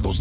de